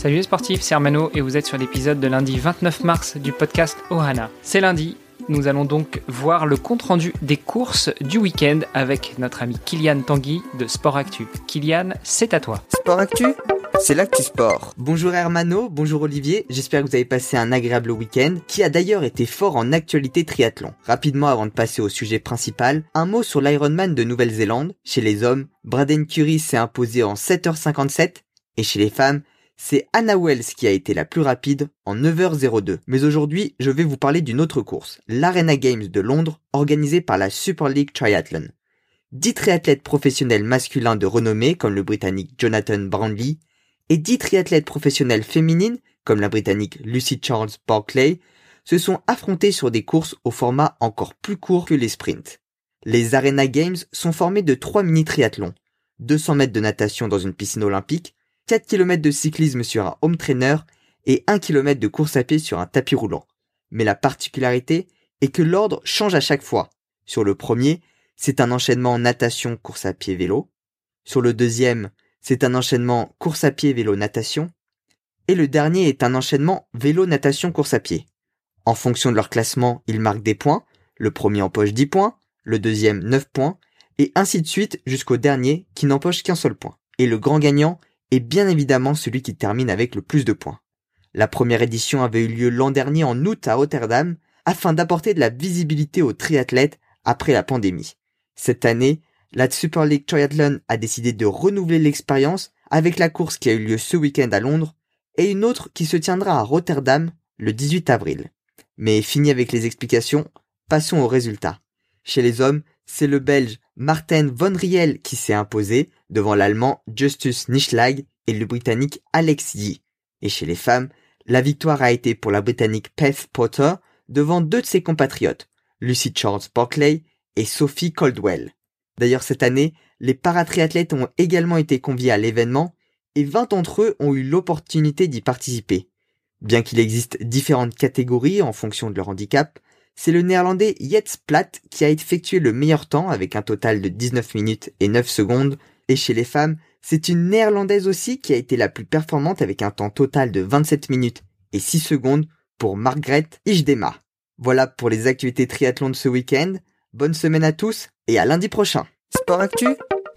Salut les sportifs, c'est Armano et vous êtes sur l'épisode de lundi 29 mars du podcast Ohana. C'est lundi, nous allons donc voir le compte-rendu des courses du week-end avec notre ami Kylian Tanguy de Sport Actu. Kylian, c'est à toi. Sport Actu c'est l'actu sport. Bonjour Hermano, bonjour Olivier, j'espère que vous avez passé un agréable week-end, qui a d'ailleurs été fort en actualité triathlon. Rapidement avant de passer au sujet principal, un mot sur l'Ironman de Nouvelle-Zélande. Chez les hommes, Braden Curry s'est imposé en 7h57, et chez les femmes, c'est Anna Wells qui a été la plus rapide en 9h02. Mais aujourd'hui, je vais vous parler d'une autre course, l'Arena Games de Londres, organisée par la Super League Triathlon. Dix triathlètes professionnels masculins de renommée, comme le britannique Jonathan Brownlee, et dix triathlètes professionnels féminines, comme la britannique Lucy Charles Barclay, se sont affrontés sur des courses au format encore plus court que les sprints. Les Arena Games sont formés de trois mini-triathlons, 200 mètres de natation dans une piscine olympique, 4 km de cyclisme sur un home trainer et 1 km de course à pied sur un tapis roulant. Mais la particularité est que l'ordre change à chaque fois. Sur le premier, c'est un enchaînement natation, course à pied, vélo. Sur le deuxième, c'est un enchaînement course à pied, vélo, natation. Et le dernier est un enchaînement vélo, natation, course à pied. En fonction de leur classement, ils marquent des points. Le premier empoche 10 points, le deuxième 9 points, et ainsi de suite jusqu'au dernier qui n'empoche qu'un seul point. Et le grand gagnant et bien évidemment celui qui termine avec le plus de points. La première édition avait eu lieu l'an dernier en août à Rotterdam afin d'apporter de la visibilité aux triathlètes après la pandémie. Cette année, la Super League Triathlon a décidé de renouveler l'expérience avec la course qui a eu lieu ce week-end à Londres et une autre qui se tiendra à Rotterdam le 18 avril. Mais fini avec les explications, passons aux résultats. Chez les hommes, c'est le Belge Martin von Riel qui s'est imposé devant l'Allemand Justus Nischlag et le Britannique Alex Yee. Et chez les femmes, la victoire a été pour la Britannique Beth Potter devant deux de ses compatriotes, Lucy Charles Barclay et Sophie Coldwell. D'ailleurs cette année, les paratriathlètes ont également été conviés à l'événement et 20 d'entre eux ont eu l'opportunité d'y participer. Bien qu'il existe différentes catégories en fonction de leur handicap, c'est le néerlandais Jets Platt qui a effectué le meilleur temps avec un total de 19 minutes et 9 secondes. Et chez les femmes, c'est une néerlandaise aussi qui a été la plus performante avec un temps total de 27 minutes et 6 secondes pour Margrethe Ijdema. Voilà pour les activités triathlon de ce week-end. Bonne semaine à tous et à lundi prochain. Sport Actu,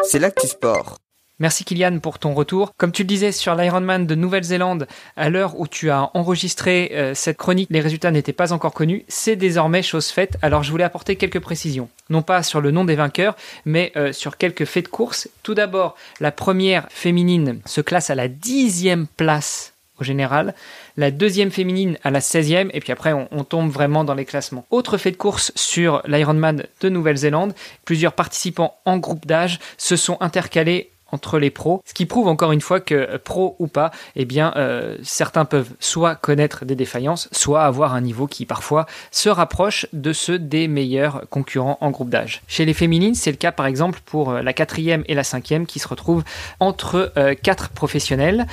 c'est l'actu sport. Merci Kylian pour ton retour. Comme tu le disais sur l'Ironman de Nouvelle-Zélande, à l'heure où tu as enregistré euh, cette chronique, les résultats n'étaient pas encore connus. C'est désormais chose faite. Alors je voulais apporter quelques précisions. Non pas sur le nom des vainqueurs, mais euh, sur quelques faits de course. Tout d'abord, la première féminine se classe à la dixième place au général, la deuxième féminine à la 16e, et puis après on, on, tombe vraiment dans les classements. Autre fait de course sur l'Ironman de Nouvelle-Zélande, plusieurs participants en groupe d'âge se sont intercalés entre les pros, ce qui prouve encore une fois que euh, pro ou pas, eh bien euh, certains peuvent soit connaître des défaillances, soit avoir un niveau qui parfois se rapproche de ceux des meilleurs concurrents en groupe d'âge. Chez les féminines, c'est le cas par exemple pour euh, la quatrième et la cinquième qui se retrouvent entre quatre professionnels.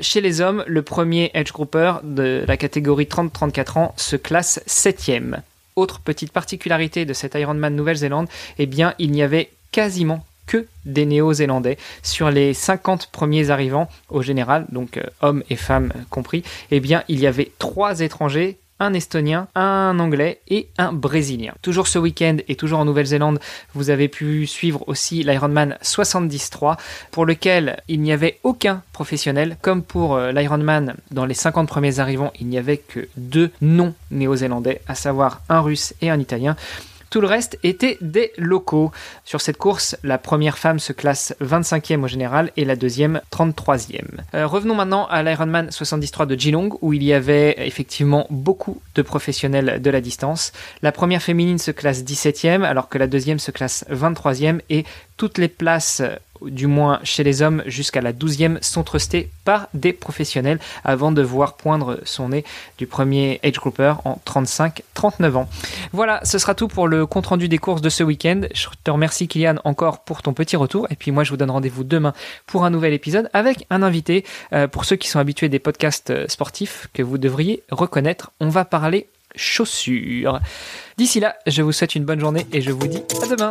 chez les hommes, le premier edge grouper de la catégorie 30-34 ans se classe septième. Autre petite particularité de cet Ironman Nouvelle-Zélande, eh bien il n'y avait quasiment que des Néo-Zélandais. Sur les 50 premiers arrivants au général, donc euh, hommes et femmes compris, eh bien il y avait trois étrangers un Estonien, un Anglais et un Brésilien. Toujours ce week-end et toujours en Nouvelle-Zélande, vous avez pu suivre aussi l'Ironman 73 pour lequel il n'y avait aucun professionnel. Comme pour euh, l'Ironman, dans les 50 premiers arrivants, il n'y avait que deux non-néo-zélandais, à savoir un russe et un italien. Tout le reste était des locaux. Sur cette course, la première femme se classe 25e au général et la deuxième 33e. Euh, revenons maintenant à l'Ironman 73 de Geelong où il y avait effectivement beaucoup de professionnels de la distance. La première féminine se classe 17e alors que la deuxième se classe 23e et toutes les places du moins chez les hommes, jusqu'à la 12e sont trustés par des professionnels avant de voir poindre son nez du premier age grouper en 35-39 ans. Voilà, ce sera tout pour le compte rendu des courses de ce week-end. Je te remercie Kylian encore pour ton petit retour et puis moi je vous donne rendez-vous demain pour un nouvel épisode avec un invité. Euh, pour ceux qui sont habitués des podcasts euh, sportifs que vous devriez reconnaître, on va parler chaussures. D'ici là, je vous souhaite une bonne journée et je vous dis à demain.